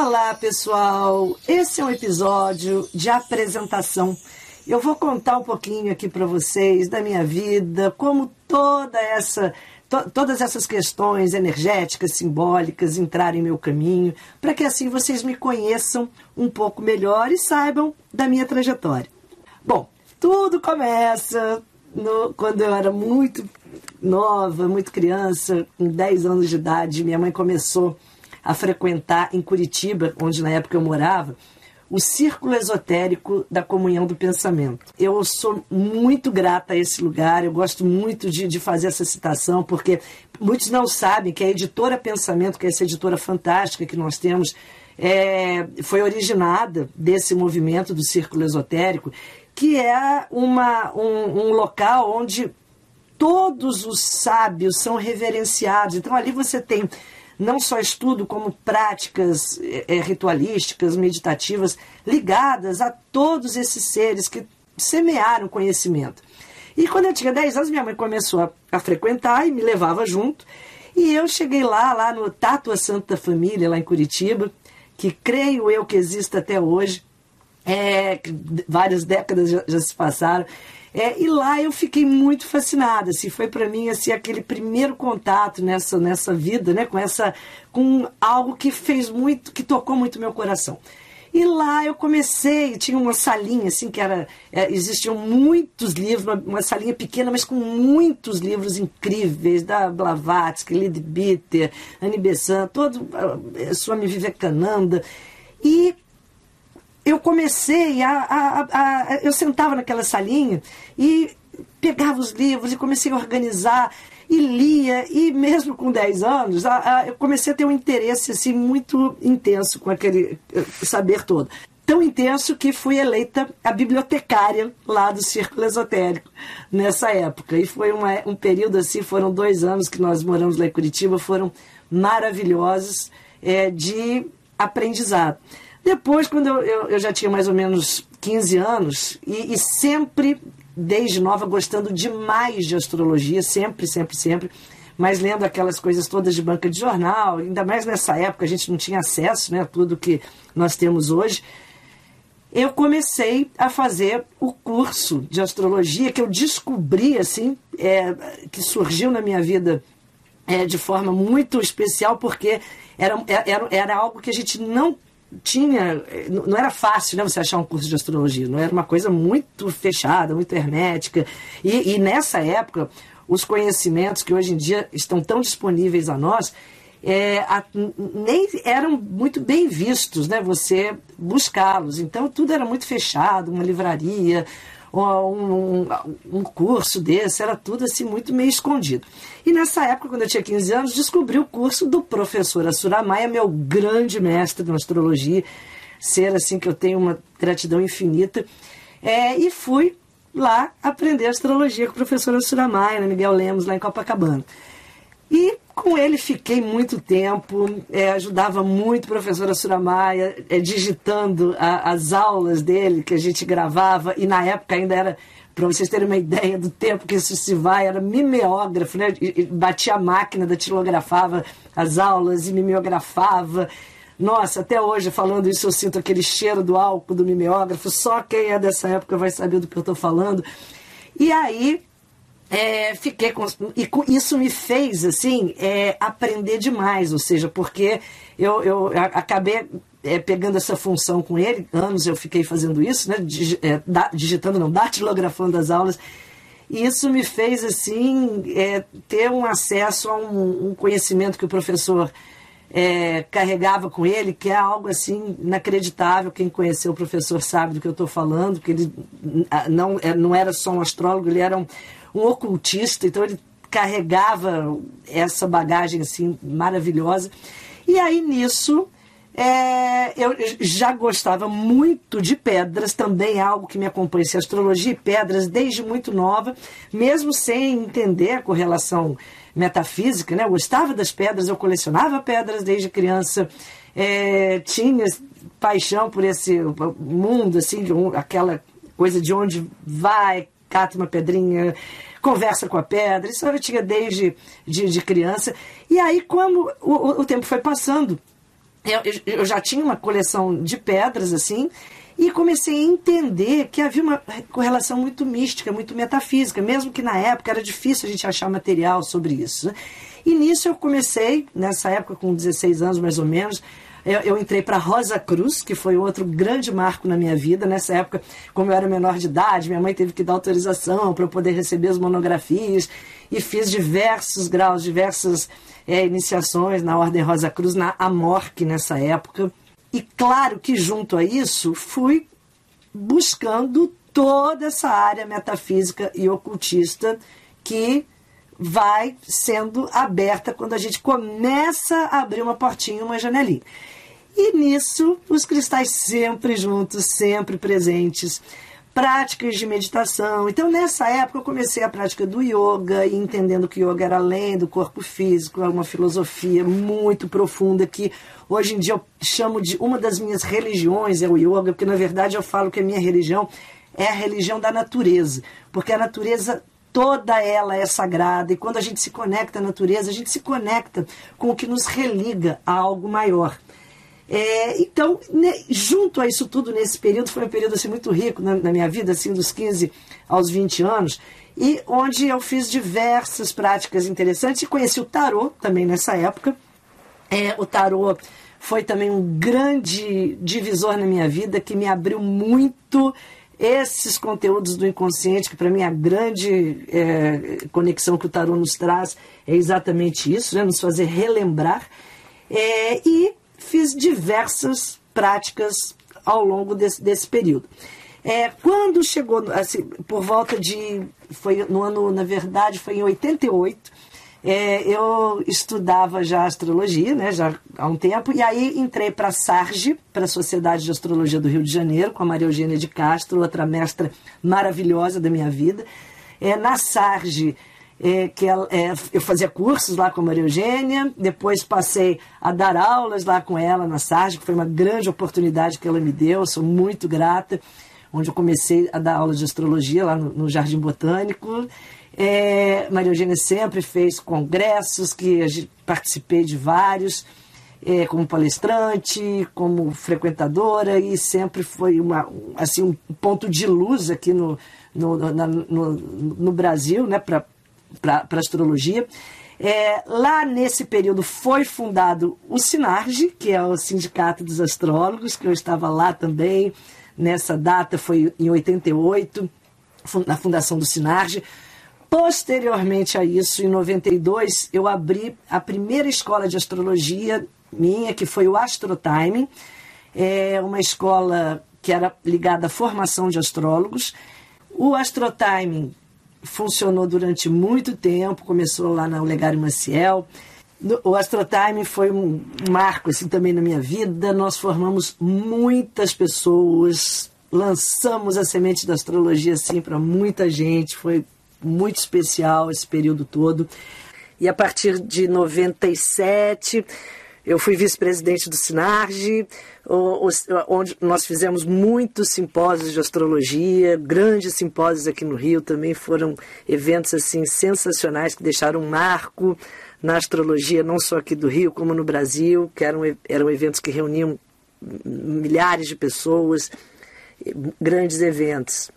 Olá, pessoal. Esse é um episódio de apresentação. Eu vou contar um pouquinho aqui para vocês da minha vida, como toda essa to, todas essas questões energéticas, simbólicas entrarem em meu caminho, para que assim vocês me conheçam um pouco melhor e saibam da minha trajetória. Bom, tudo começa no, quando eu era muito nova, muito criança, com 10 anos de idade, minha mãe começou a frequentar em Curitiba, onde na época eu morava, o círculo esotérico da comunhão do pensamento. Eu sou muito grata a esse lugar, eu gosto muito de, de fazer essa citação, porque muitos não sabem que a editora Pensamento, que é essa editora fantástica que nós temos, é, foi originada desse movimento do círculo esotérico, que é uma, um, um local onde todos os sábios são reverenciados. Então ali você tem não só estudo, como práticas é, ritualísticas, meditativas, ligadas a todos esses seres que semearam conhecimento. E quando eu tinha 10 anos, minha mãe começou a, a frequentar e me levava junto. E eu cheguei lá, lá no Tátua Santa Família, lá em Curitiba, que creio eu que existe até hoje. É, várias décadas já, já se passaram. É, e lá eu fiquei muito fascinada, assim, foi para mim assim aquele primeiro contato nessa nessa vida, né, com essa com algo que fez muito, que tocou muito meu coração. E lá eu comecei, tinha uma salinha assim que era, é, existiam muitos livros, uma, uma, salinha pequena, mas com muitos livros incríveis da Blavatsky, Lid Bitter, Annie Besant, todo Swami Vivekananda. E eu comecei a, a, a, a, Eu sentava naquela salinha e pegava os livros e comecei a organizar e lia, e mesmo com 10 anos, eu comecei a ter um interesse assim, muito intenso com aquele eh, saber todo. Tão intenso que fui eleita a bibliotecária lá do Círculo Esotérico nessa época. E foi uma, um período assim, foram dois anos que nós moramos lá em Curitiba, foram maravilhosos é, de aprendizado. Depois, quando eu, eu, eu já tinha mais ou menos 15 anos, e, e sempre, desde nova, gostando demais de astrologia, sempre, sempre, sempre mas lendo aquelas coisas todas de banca de jornal, ainda mais nessa época a gente não tinha acesso né, a tudo que nós temos hoje. Eu comecei a fazer o curso de astrologia que eu descobri, assim, é, que surgiu na minha vida é, de forma muito especial, porque era, era, era algo que a gente não tinha. Não era fácil né, você achar um curso de astrologia, não era uma coisa muito fechada, muito hermética. E, e nessa época, os conhecimentos que hoje em dia estão tão disponíveis a nós. É, a, nem eram muito bem vistos, né? Você buscá-los. Então tudo era muito fechado, uma livraria, um, um, curso desse, era tudo assim muito meio escondido. E nessa época, quando eu tinha 15 anos, descobri o curso do professor Assura Maia, meu grande mestre de astrologia, ser assim que eu tenho uma gratidão infinita, é, e fui lá aprender astrologia com o professor Assura Maia, né, Miguel Lemos, lá em Copacabana. E com ele fiquei muito tempo, é, ajudava muito a professora Suramaia, é, digitando a, as aulas dele que a gente gravava, e na época ainda era, para vocês terem uma ideia do tempo que isso se vai, era mimeógrafo, né? Batia a máquina, datilografava as aulas e mimeografava. Nossa, até hoje, falando isso, eu sinto aquele cheiro do álcool do mimeógrafo, só quem é dessa época vai saber do que eu estou falando. E aí, é, fiquei com, e isso me fez assim é, aprender demais, ou seja, porque eu, eu acabei é, pegando essa função com ele, anos eu fiquei fazendo isso, né, é, digitando, não, datilografando as aulas, e isso me fez assim é, ter um acesso a um, um, conhecimento que o professor é, carregava com ele, que é algo assim inacreditável. Quem conheceu o professor sabe do que eu estou falando, que ele não, não era só um astrólogo, ele era um, um ocultista, então ele carregava essa bagagem assim maravilhosa. E aí nisso é, eu já gostava muito de pedras, também é algo que me acompanha, essa astrologia e pedras desde muito nova, mesmo sem entender a correlação metafísica, né? Eu gostava das pedras, eu colecionava pedras desde criança, é, tinha paixão por esse mundo, assim, aquela coisa de onde vai, cata uma pedrinha, conversa com a pedra. Isso eu tinha desde de, de criança. E aí, como o, o tempo foi passando, eu, eu já tinha uma coleção de pedras assim e comecei a entender que havia uma correlação muito mística, muito metafísica, mesmo que na época era difícil a gente achar material sobre isso. Né? E nisso eu comecei, nessa época com 16 anos mais ou menos, eu, eu entrei para Rosa Cruz, que foi outro grande marco na minha vida. Nessa época, como eu era menor de idade, minha mãe teve que dar autorização para eu poder receber as monografias e fiz diversos graus, diversas é, iniciações na Ordem Rosa Cruz, na Amorque nessa época. E claro que junto a isso fui buscando toda essa área metafísica e ocultista que vai sendo aberta quando a gente começa a abrir uma portinha, uma janelinha. E nisso, os cristais sempre juntos, sempre presentes. Práticas de meditação. Então, nessa época, eu comecei a prática do yoga, e entendendo que yoga era além do corpo físico, é uma filosofia muito profunda que Hoje em dia eu chamo de uma das minhas religiões é o yoga, porque na verdade eu falo que a minha religião é a religião da natureza, porque a natureza toda ela é sagrada e quando a gente se conecta à natureza, a gente se conecta com o que nos religa a algo maior. É, então, né, junto a isso tudo, nesse período, foi um período assim, muito rico na, na, minha vida, assim, dos 15 aos 20 anos, e onde eu fiz diversas práticas interessantes e conheci o tarô também nessa época. É, o tarô foi também um grande divisor na minha vida que me abriu muito esses conteúdos do inconsciente, que para mim a grande é, conexão que o tarô nos traz é exatamente isso, né, nos fazer relembrar. É, e fiz diversas práticas ao longo desse, desse período. É, quando chegou, assim, por volta de. Foi no ano, na verdade, foi em 88, é, eu estudava já astrologia, né, já há um tempo, e aí entrei para a SARGE, para a Sociedade de Astrologia do Rio de Janeiro, com a Maria Eugênia de Castro, outra mestra maravilhosa da minha vida. É, na SARGE, é, que ela, é, eu fazia cursos lá com a Maria Eugênia, depois passei a dar aulas lá com ela na SARGE, que foi uma grande oportunidade que ela me deu, sou muito grata, onde eu comecei a dar aula de astrologia lá no, Jardim Botânico. É, Maria Eugênia sempre fez congressos, que participei de vários, é, como palestrante, como frequentadora, e sempre foi uma, assim, um ponto de luz aqui no, no, na, no, no Brasil né, para a astrologia. É, lá nesse período foi fundado o Sinarge, que é o Sindicato dos Astrólogos, que eu estava lá também. Nessa data foi em 88, na fundação do Sinarge. Posteriormente a isso, em 92, eu abri a primeira escola de astrologia minha, que foi o Astrotime, é uma escola que era ligada à formação de astrólogos. O Astrotime funcionou durante muito tempo, começou lá na Olegário Maciel. O Astrotime foi um marco assim, também na minha vida. Nós formamos muitas pessoas, lançamos a semente da astrologia assim para muita gente. Foi muito especial esse período todo. E a partir de 97, eu fui vice-presidente do Sinarge, onde nós fizemos muitos simpósios de astrologia, grandes simpósios aqui no Rio também foram eventos assim sensacionais que deixaram um marco na astrologia, não só aqui do Rio, como no Brasil, que eram, eram eventos que reuniam milhares de pessoas, grandes eventos.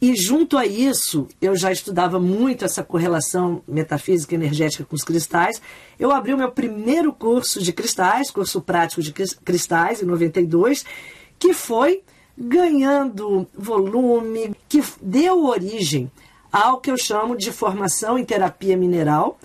E junto a isso, eu já estudava muito essa correlação metafísica energética com os cristais. Eu abri o meu primeiro curso de cristais, curso prático de cristais, em 92, que foi ganhando volume, que deu origem ao que eu chamo de formação em terapia mineral,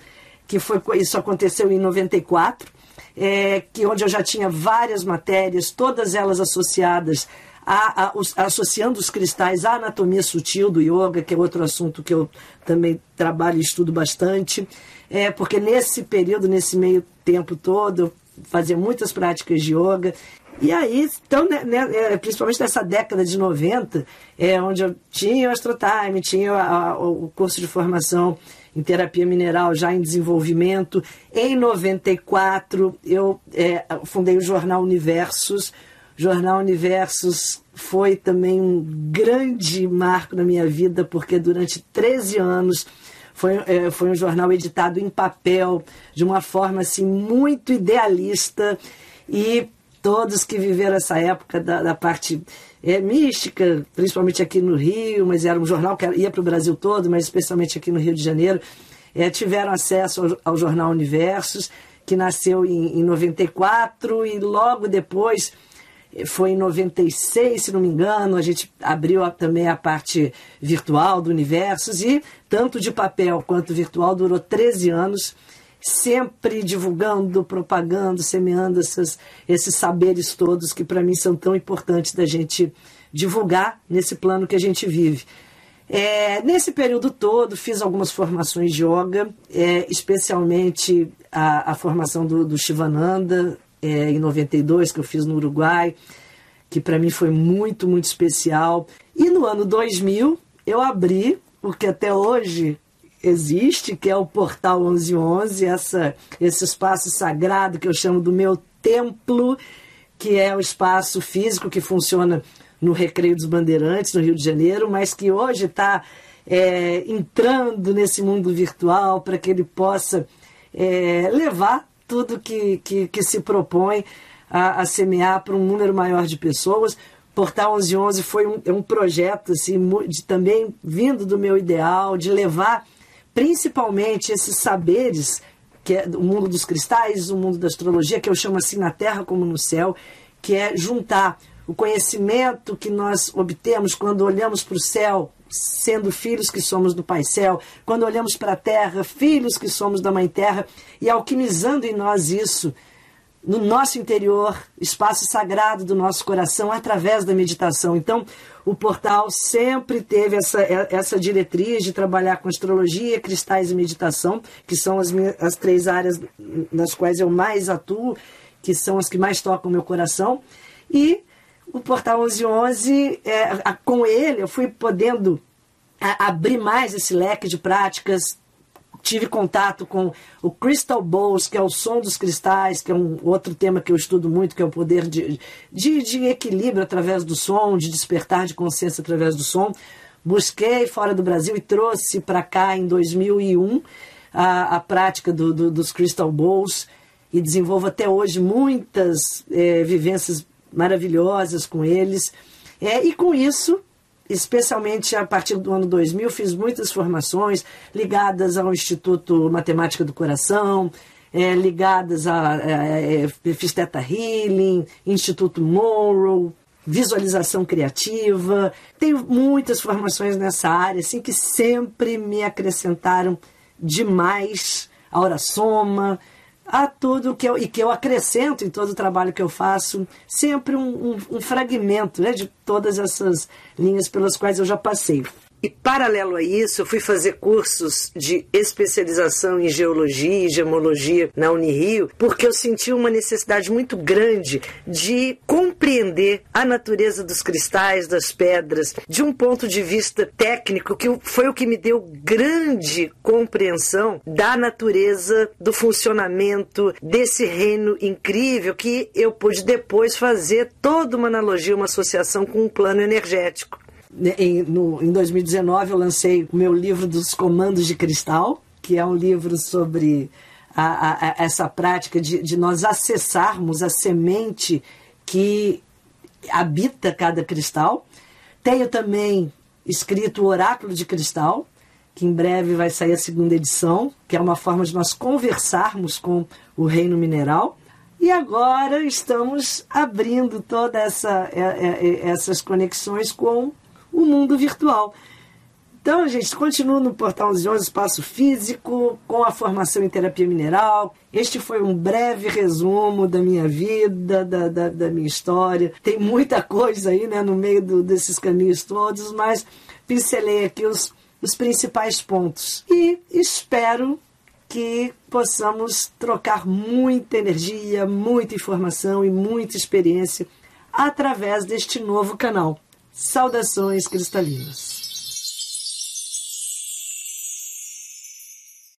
que foi isso aconteceu em 94, é, que onde eu já tinha várias matérias, todas elas associadas a, a, os, associando os cristais à anatomia sutil do yoga, que é outro assunto que eu também trabalho e estudo bastante, é, porque nesse período, nesse meio tempo todo, eu fazia muitas práticas de yoga. E aí, então, né, né, é, principalmente nessa década de 90, é, onde eu tinha o Astrotime, tinha a, o curso de formação em terapia mineral já em desenvolvimento. Em 94, eu é, fundei o jornal Universos, Jornal Universos foi também um grande marco na minha vida, porque durante 13 anos foi, é, foi um jornal editado em papel, de uma forma assim, muito idealista. e todos que viveram essa época da, da parte é, mística, principalmente aqui no Rio, mas era um jornal que ia para o Brasil todo, mas especialmente aqui no Rio de Janeiro, é, tiveram acesso ao, ao, jornal Universos, que nasceu em, em 94 e logo depois foi em 96, se não me engano, a gente abriu também a parte virtual do Universos e tanto de papel quanto virtual durou 13 anos sempre divulgando, propagando, semeando essas, esses saberes todos que para mim são tão importantes da gente divulgar nesse plano que a gente vive. É, nesse período todo, fiz algumas formações de yoga, é, especialmente a, a, formação do, do Shivananda, é, em 92, que eu fiz no Uruguai, que para mim foi muito, muito especial. E no ano 2000, eu abri, porque até hoje existe, que é o Portal 1111, essa, esse espaço sagrado que eu chamo do meu templo, que é o espaço físico que funciona no Recreio dos Bandeirantes, no Rio de Janeiro, mas que hoje está é, entrando nesse mundo virtual para que ele possa é, levar tudo que, que, que se propõe a, a semear para um número maior de pessoas. Portal 1111 foi um, é um projeto assim, de, também vindo do meu ideal, de levar principalmente esses saberes, que é o mundo dos cristais, o mundo da astrologia, que eu chamo assim na Terra como no céu, que é juntar o conhecimento que nós obtemos quando olhamos para o céu, sendo filhos que somos do Pai Céu, quando olhamos para a Terra, filhos que somos da Mãe Terra, e alquimizando em nós isso no nosso interior, espaço sagrado do nosso coração, através da meditação. Então, o portal sempre teve essa, essa diretriz de trabalhar com astrologia, cristais e meditação, que são as, minhas, as três áreas nas quais eu mais atuo, que são as que mais tocam meu coração. E o portal 1111, é, com ele, eu fui podendo abrir mais esse leque de práticas tive contato com o Crystal Bowls, que é o som dos cristais, que é um outro tema que eu estudo muito, que é o poder de, de, de equilíbrio através do som, de despertar de consciência através do som. Busquei fora do Brasil e trouxe para cá em 2001 a, a prática do, do, dos Crystal Bowls e desenvolvo até hoje muitas é, vivências maravilhosas com eles. É, e com isso especialmente a partir do ano 2000, fiz muitas formações ligadas ao Instituto Matemática do Coração, é, ligadas a, é, é, fiz Theta Healing, Instituto Monroe, visualização criativa. Tenho muitas formações nessa área, assim, que sempre me acrescentaram demais a hora soma, a tudo que eu, e que eu acrescento em todo o trabalho que eu faço, sempre um, um, um fragmento né, de todas essas linhas pelas quais eu já passei. E paralelo a isso, eu fui fazer cursos de especialização em geologia e gemologia na Unirio, porque eu senti uma necessidade muito grande de compreender a natureza dos cristais, das pedras, de um ponto de vista técnico, que foi o que me deu grande compreensão da natureza, do funcionamento desse reino incrível que eu pude depois fazer toda uma analogia, uma associação com um plano energético. Em, no, em 2019 eu lancei o meu livro dos Comandos de Cristal, que é um livro sobre a, a, a essa prática de, de nós acessarmos a semente que habita cada cristal. Tenho também escrito o Oráculo de Cristal, que em breve vai sair a segunda edição, que é uma forma de nós conversarmos com o reino mineral. E agora estamos abrindo todas essa, é, é, essas conexões com o mundo virtual. Então, gente, continua no Portal 11 Espaço Físico, com a formação em terapia mineral. Este foi um breve resumo da minha vida, da, da, da minha história. Tem muita coisa aí né, no meio do, desses caminhos todos, mas pincelei aqui os, os principais pontos. E espero que possamos trocar muita energia, muita informação e muita experiência através deste novo canal. Saudações cristalinas.